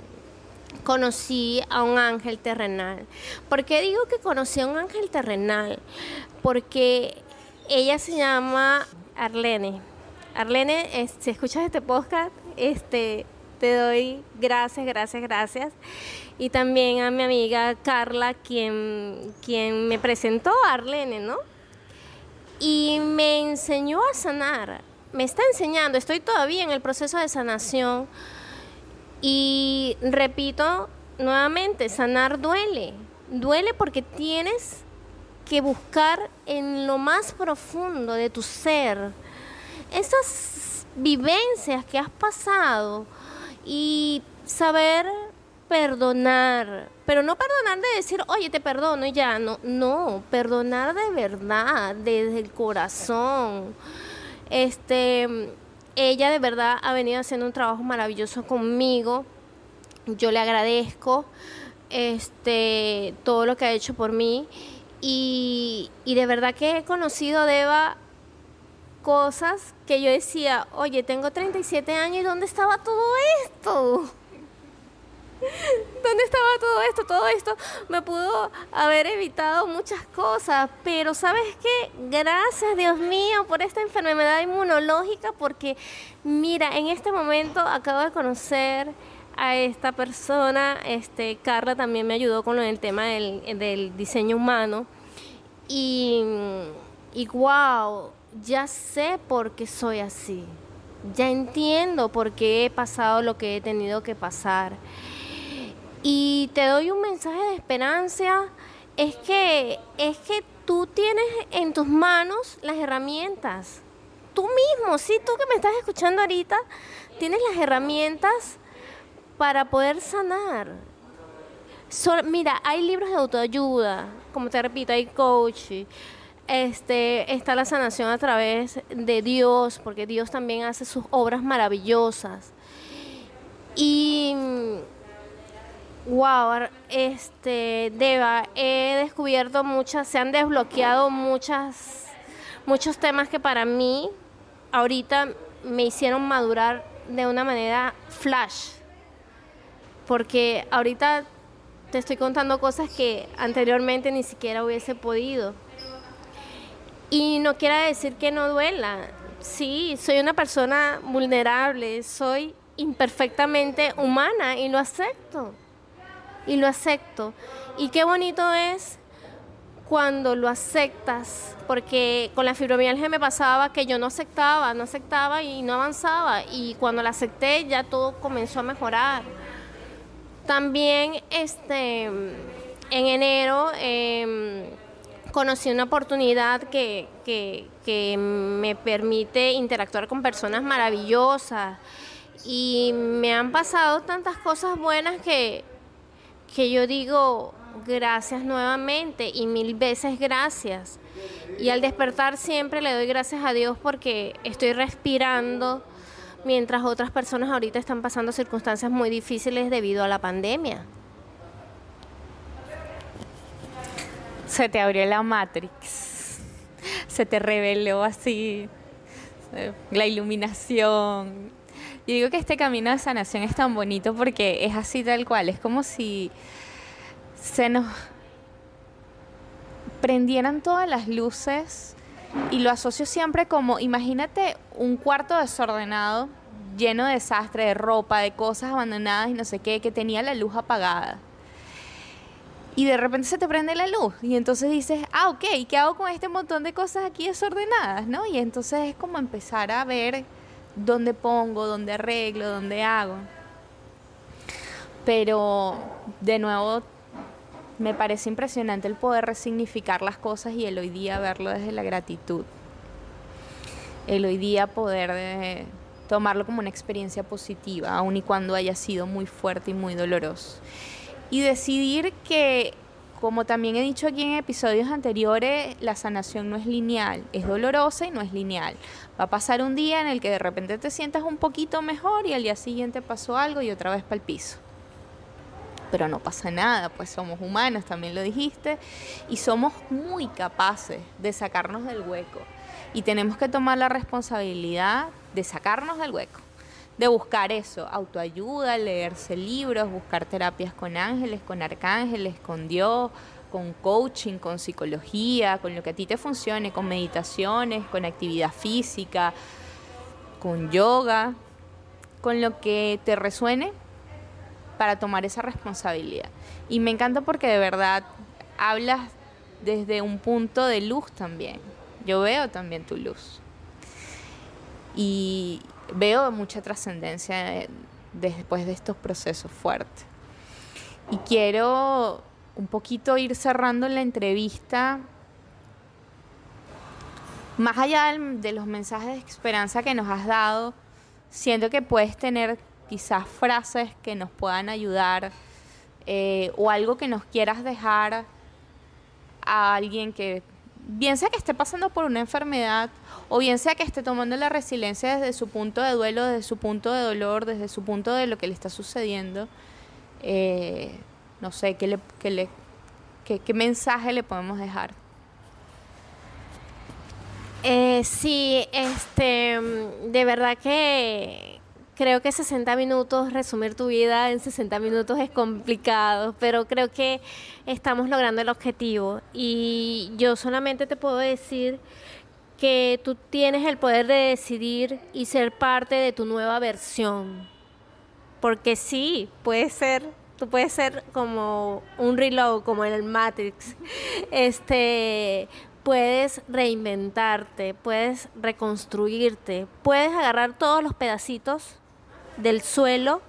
B: conocí a un ángel terrenal. ¿Por qué digo que conocí a un ángel terrenal? Porque ella se llama Arlene. Arlene, si escuchas este podcast, este, te doy gracias, gracias, gracias. Y también a mi amiga Carla, quien, quien me presentó a Arlene, ¿no? Y me enseñó a sanar. Me está enseñando, estoy todavía en el proceso de sanación y repito nuevamente, sanar duele. Duele porque tienes que buscar en lo más profundo de tu ser esas vivencias que has pasado y saber perdonar, pero no perdonar de decir, oye, te perdono y ya, no, no, perdonar de verdad, desde el corazón. Este, ella de verdad ha venido haciendo un trabajo maravilloso conmigo. Yo le agradezco este, todo lo que ha hecho por mí. Y, y de verdad que he conocido a Deva cosas que yo decía, oye, tengo 37 años y ¿dónde estaba todo esto? ¿Dónde estaba todo esto? Todo esto me pudo haber evitado muchas cosas, pero ¿sabes qué? Gracias Dios mío por esta enfermedad inmunológica, porque mira, en este momento acabo de conocer a esta persona, este, Carla también me ayudó con el tema del, diseño humano, y, y wow, ya sé por qué soy así, ya entiendo por qué he pasado lo que he tenido que pasar. Y te doy un mensaje de esperanza, es que, es que tú tienes en tus manos las herramientas. Tú mismo, sí, tú que me estás escuchando ahorita, tienes las herramientas para poder sanar. mira, hay libros de autoayuda, como te repito, hay coach, este, está la sanación a través de Dios, porque Dios también hace sus obras maravillosas. Y Wow, este, Deva, he descubierto muchas, se han desbloqueado muchas, muchos temas que para mí ahorita me hicieron madurar de una manera flash. Porque ahorita te estoy contando cosas que anteriormente ni siquiera hubiese podido. Y no quiere decir que no duela. Sí, soy una persona vulnerable, soy imperfectamente humana y lo acepto y lo acepto. Y qué bonito es cuando lo aceptas, porque con la fibromialgia me pasaba que yo no aceptaba, no aceptaba y no avanzaba, y cuando la acepté ya todo comenzó a mejorar. También este, en enero em, conocí una oportunidad que, que me permite interactuar con personas maravillosas y me han pasado tantas cosas buenas que que yo digo gracias nuevamente y mil veces gracias. Y al despertar siempre le doy gracias a Dios porque estoy respirando mientras otras personas ahorita están pasando circunstancias muy difíciles debido a la pandemia.
A: Se te abrió la Matrix, se te reveló así eh, la iluminación, yo digo que este camino de sanación es tan bonito porque es así tal cual, es como si se nos prendieran todas las luces y lo asocio siempre como, imagínate un cuarto desordenado, lleno de desastre, de ropa, de cosas abandonadas y no sé qué, que tenía la luz apagada. Y de repente se te prende la luz y entonces dices, ah, ok, ¿qué hago con este montón de cosas aquí desordenadas? ¿no? Y entonces es como empezar a ver dónde pongo, dónde arreglo, dónde hago. Pero de nuevo me parece impresionante el poder resignificar las cosas y el hoy día verlo desde la gratitud. El hoy día poder de tomarlo como una experiencia positiva, aun y cuando haya sido muy fuerte y muy doloroso. Y decidir que, como también he dicho aquí en episodios anteriores, la sanación no es lineal, es dolorosa y no es lineal. Va a pasar un día en el que de repente te sientas un poquito mejor y al día siguiente pasó algo y otra vez para el piso. Pero no pasa nada, pues somos humanos, también lo dijiste, y somos muy capaces de sacarnos del hueco. Y tenemos que tomar la responsabilidad de sacarnos del hueco, de buscar eso, autoayuda, leerse libros, buscar terapias con ángeles, con arcángeles, con Dios, con coaching, con psicología, con lo que a ti te funcione, con meditaciones, con actividad física, con yoga, con lo que te resuene para tomar esa responsabilidad. Y me encanta porque de verdad hablas desde un punto de luz también. Yo veo también tu luz y veo mucha trascendencia después de estos procesos fuertes. Y quiero un poquito ir cerrando la entrevista, más allá de los mensajes de esperanza que nos has dado, siento que puedes tener quizás frases que nos puedan ayudar eh, o algo que nos quieras dejar a alguien que bien sea que esté pasando por una enfermedad o bien sea que esté tomando la resiliencia desde su punto de duelo, desde su punto de dolor, desde su punto de lo que le está sucediendo, eh, no sé, ¿qué, le, le, qué, mensaje le podemos dejar?
B: Eh, sí, este, de verdad que Creo que 60 minutos, resumir tu vida en 60 minutos es complicado, pero creo que estamos logrando el objetivo. Y yo solamente te puedo decir que tú tienes el poder de decidir y ser parte de tu nueva versión. Porque sí, puede ser, tú puedes ser como un reload, como en el Matrix. Este, puedes reinventarte, puedes reconstruirte, puedes agarrar todos los pedacitos del suelo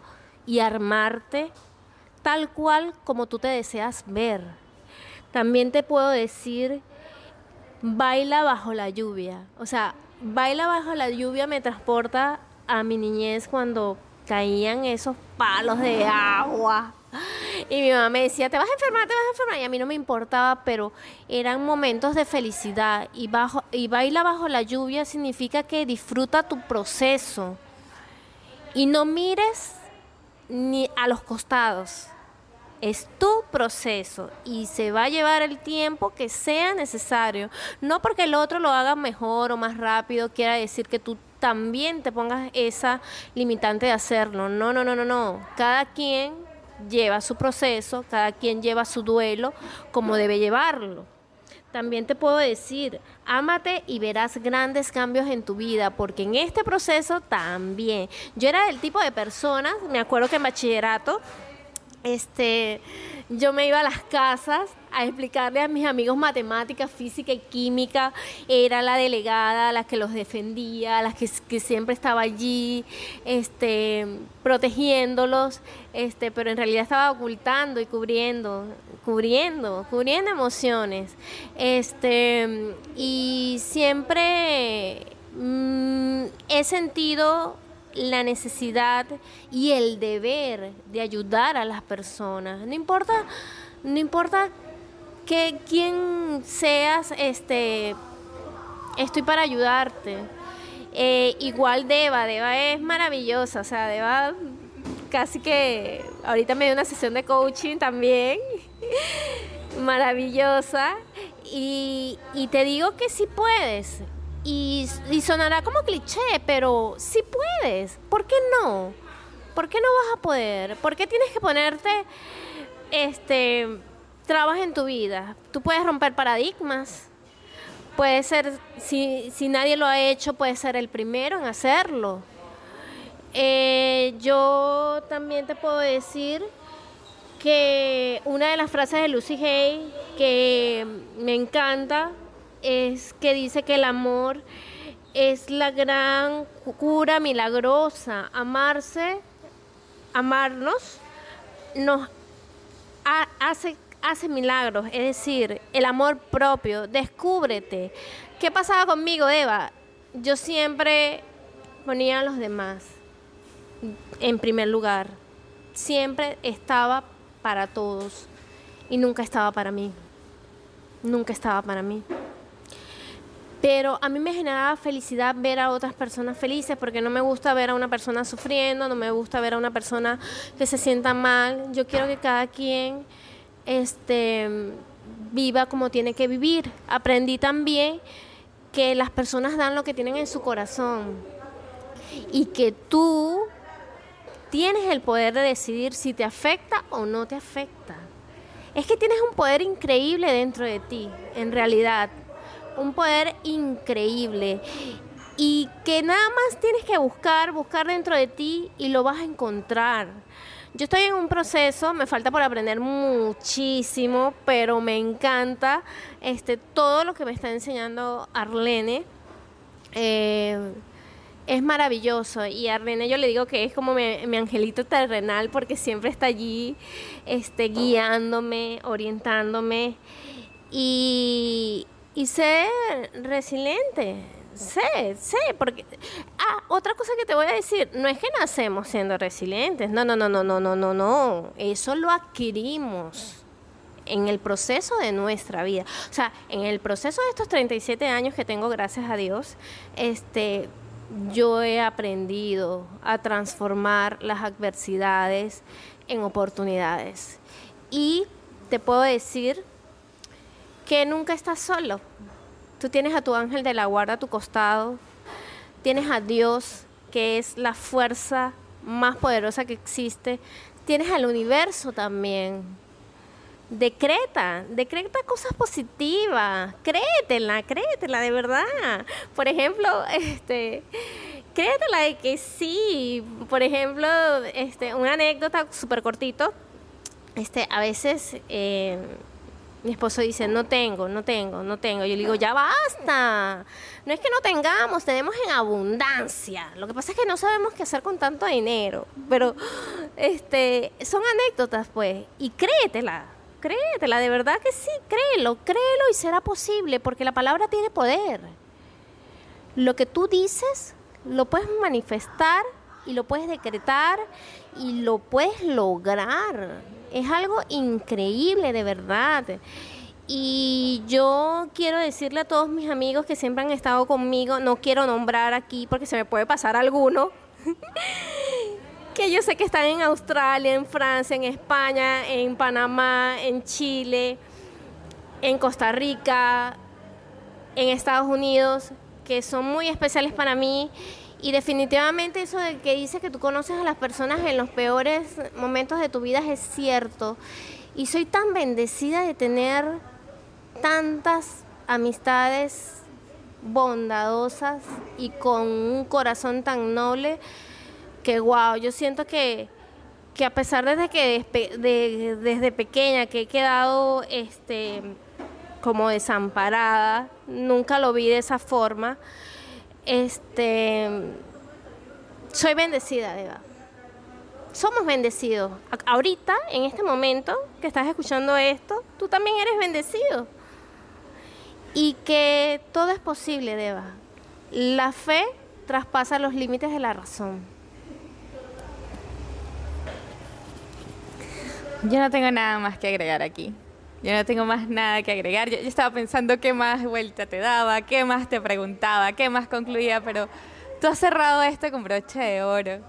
B: y armarte tal cual como tú te deseas ver. También te puedo decir, baila bajo la lluvia. O sea, baila bajo la lluvia me transporta a mi niñez cuando caían esos palos de agua. Y mi mamá me decía, te vas a enfermar, te vas a enfermar. Y a mí no me importaba, pero eran momentos de felicidad. Y, bajo, y baila bajo la lluvia significa que disfruta tu proceso y no mires ni a los costados. Es tu proceso y se va a llevar el tiempo que sea necesario. No porque el otro lo haga mejor o más rápido quiera decir que tú también te pongas esa limitante de hacerlo. No, no, no, no, no. Cada quien lleva su proceso, cada quien lleva su duelo como debe llevarlo. También te puedo decir, ámate y verás grandes cambios en tu vida, porque en este proceso también. Yo era del tipo de personas, me acuerdo que en bachillerato, este, yo me iba a las casas a explicarle a mis amigos matemáticas, física y química. Era la delegada, la que los defendía, la que, siempre estaba allí, este, protegiéndolos, este, pero en realidad estaba ocultando y cubriendo, cubriendo, cubriendo emociones. Este, y siempre mm, he sentido la necesidad y el deber de ayudar a las personas. No importa, no importa que quién seas, este, estoy para ayudarte. Eh, igual Deva, Deva es maravillosa, o sea, Deva casi que ahorita me dio una sesión de coaching también, maravillosa, y, y te digo que sí puedes, y, sonará como cliché, pero si puedes. ¿Por qué no? ¿Por qué no vas a poder? ¿Por qué tienes que ponerte este trabas en tu vida? Tú puedes romper paradigmas. Puede ser, si, si nadie lo ha hecho, puede ser el primero en hacerlo. Eh, yo también te puedo decir que una de las frases de Lucy Hay que me encanta es que dice que el amor es la gran cura milagrosa. Amarse, amarnos, nos hace hace milagros, es decir, el amor propio, descúbrete. ¿Qué pasaba conmigo, Eva? Yo siempre ponía a los demás en primer lugar. Siempre estaba para todos y nunca estaba para mí. Nunca estaba para mí. Pero a mí me generaba felicidad ver a otras personas felices porque no me gusta ver a una persona sufriendo, no me gusta ver a una persona que se sienta mal. Yo quiero que cada quien este, viva como tiene que vivir. Aprendí también que las personas dan lo que tienen en su corazón y que tú tienes el poder de decidir si te afecta o no te afecta. Es que tienes un poder increíble dentro de ti, en realidad un poder increíble y que nada más tienes que buscar, buscar dentro de ti y lo vas a encontrar. Yo estoy en un proceso, me falta por aprender muchísimo, pero me encanta este, todo lo que me está enseñando Arlene. Eh, es maravilloso y Arlene yo le digo que es como mi, mi, angelito terrenal porque siempre está allí este, guiándome, orientándome y, y sé resiliente. Sé, sé, porque... Ah, otra cosa que te voy a decir, no es que nacemos siendo resilientes, no, no, no, no, no, no, no, no, eso lo adquirimos en el proceso de nuestra vida. O sea, en el proceso de estos 37 años que tengo, gracias a Dios, este, yo he aprendido a transformar las adversidades en oportunidades. Y te puedo decir que nunca estás solo. Tú tienes a tu ángel de la guarda a tu costado, tienes a Dios, que es la fuerza más poderosa que existe, tienes al universo también. Decreta, decreta cosas positivas, créetela, créetela de verdad. Por ejemplo, este, créetela de que sí, por ejemplo, este, una anécdota súper cortito, este, a veces eh, mi esposo dice, no tengo, no tengo, no tengo. Yo le digo, ya basta. No es que no tengamos, tenemos en abundancia. Lo que pasa es que no sabemos qué hacer con tanto dinero. Pero este, son anécdotas, pues. Y créetela, créetela, de verdad que sí, créelo, créelo y será posible, porque la palabra tiene poder. Lo que tú dices, lo puedes manifestar y lo puedes decretar y lo puedes lograr. Es algo increíble, de verdad. Y yo quiero decirle a todos mis amigos que siempre han estado conmigo, no quiero nombrar aquí porque se me puede pasar alguno, que yo sé que están en Australia, en Francia, en España, en Panamá, en Chile, en Costa Rica, en Estados Unidos, que son muy especiales para mí y definitivamente eso de que dice que tú conoces a las personas en los peores momentos de tu vida es cierto. Y soy tan bendecida de tener tantas amistades bondadosas y con un corazón tan noble que wow, yo siento que, que a pesar desde que desde pequeña que he quedado este como desamparada, nunca lo vi de esa forma este, soy bendecida, Eva. Somos bendecidos. Ahorita, en este momento que estás escuchando esto, tú también eres bendecido. Y que todo es posible, Eva. La fe traspasa los límites de la razón.
A: Yo no tengo nada más que agregar aquí. Yo no tengo más nada que agregar. Yo, estaba pensando qué más vuelta te daba, qué más te preguntaba, qué más concluía, pero tú has cerrado esto con broche de oro.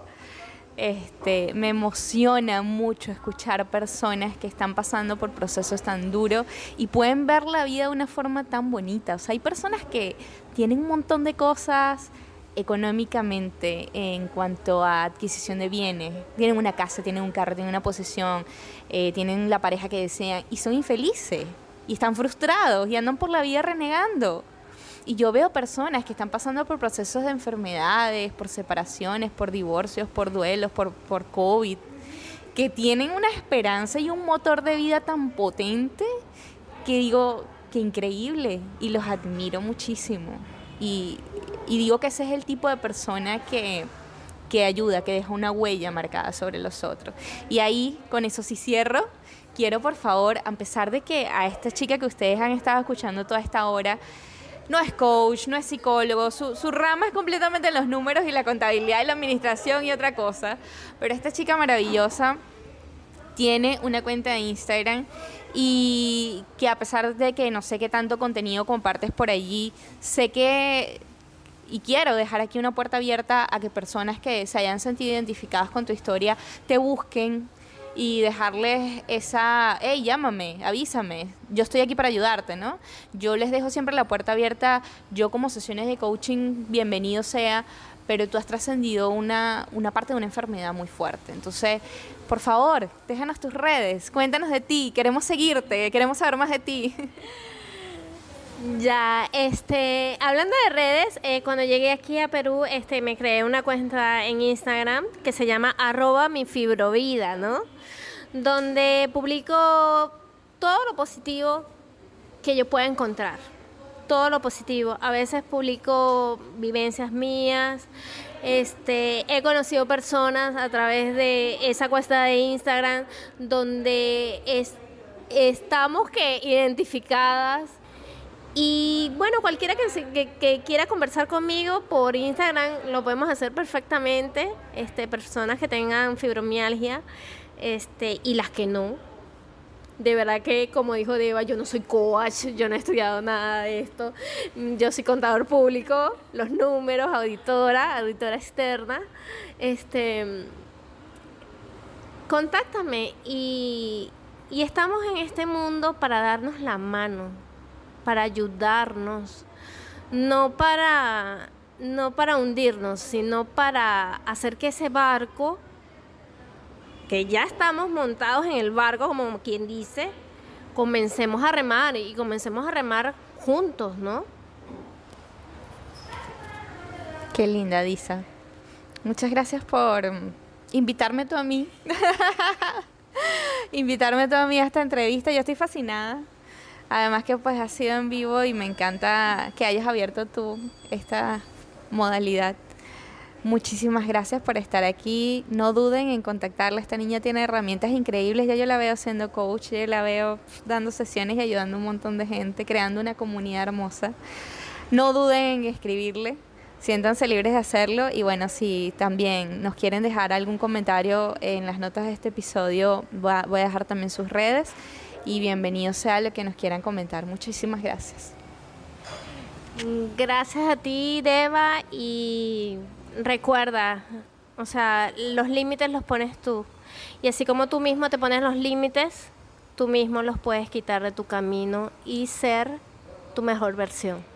A: Este, me emociona mucho escuchar personas que están pasando por procesos tan duros y pueden ver la vida de una forma tan bonita. O sea, hay personas que tienen un montón de cosas, económicamente en cuanto a adquisición de bienes. Tienen una casa, tienen un carro, tienen una posesión, eh, tienen la pareja que desean y son infelices y están frustrados y andan por la vida renegando. Y yo veo personas que están pasando por procesos de enfermedades, por separaciones, por divorcios, por duelos, por, por COVID, que tienen una esperanza y un motor de vida tan potente que digo, que increíble y los admiro muchísimo. Y y digo que ese es el tipo de persona que, que ayuda, que deja una huella marcada sobre los otros. Y ahí, con eso sí cierro, quiero por favor, a pesar de que a esta chica que ustedes han estado escuchando toda esta hora, no es coach, no es psicólogo, su, su, rama es completamente los números y la contabilidad y la administración y otra cosa. Pero esta chica maravillosa tiene una cuenta de Instagram y que a pesar de que no sé qué tanto contenido compartes por allí, sé que y quiero dejar aquí una puerta abierta a que personas que se hayan sentido identificadas con tu historia te busquen y dejarles esa, hey, llámame, avísame, yo estoy aquí para ayudarte, ¿no? Yo les dejo siempre la puerta abierta, yo como sesiones de coaching, bienvenido sea, pero tú has trascendido una, una parte de una enfermedad muy fuerte. Entonces, por favor, déjanos tus redes, cuéntanos de ti, queremos seguirte, queremos saber más de ti.
B: Ya, este, hablando de redes, eh, cuando llegué aquí a Perú, este, me creé una cuenta en Instagram que se llama arroba mi fibrovida, ¿no? Donde publico todo lo positivo que yo pueda encontrar. Todo lo positivo. A veces publico vivencias mías. Este, he conocido personas a través de esa cuesta de Instagram donde estamos que identificadas y bueno, cualquiera que, quiera conversar conmigo por Instagram lo podemos hacer perfectamente. Este, personas que tengan fibromialgia este, y las que no. De verdad que, como dijo Deva, yo no soy coach, yo no he estudiado nada de esto. Yo soy contador público, los números, auditora, auditora externa. Este, contáctame y estamos en este mundo para darnos la mano para ayudarnos, no para, no para hundirnos, sino para hacer que ese barco, que ya estamos montados en el barco, como quien dice, comencemos a remar y comencemos a remar juntos, ¿no?
A: Qué linda, Disa. Muchas gracias por invitarme tú a mí. invitarme tú a mí a esta entrevista. Yo estoy fascinada. Además que pues ha sido en vivo y me encanta que hayas abierto tú esta modalidad. Muchísimas gracias por estar aquí. No duden en contactarla. Esta niña tiene herramientas increíbles. Ya yo la veo siendo coach, yo la veo dando sesiones y ayudando a un montón de gente, creando una comunidad hermosa. No duden en escribirle. Siéntanse libres de hacerlo. Y bueno, si también nos quieren dejar algún comentario en las notas de este episodio, voy a dejar también sus redes y bienvenido sea lo que nos quieran comentar. Muchísimas gracias.
B: Gracias a ti, Deva, y recuerda, o sea, los límites los pones tú. Y así como tú mismo te pones los límites, tú mismo los puedes quitar de tu camino y ser tu mejor versión.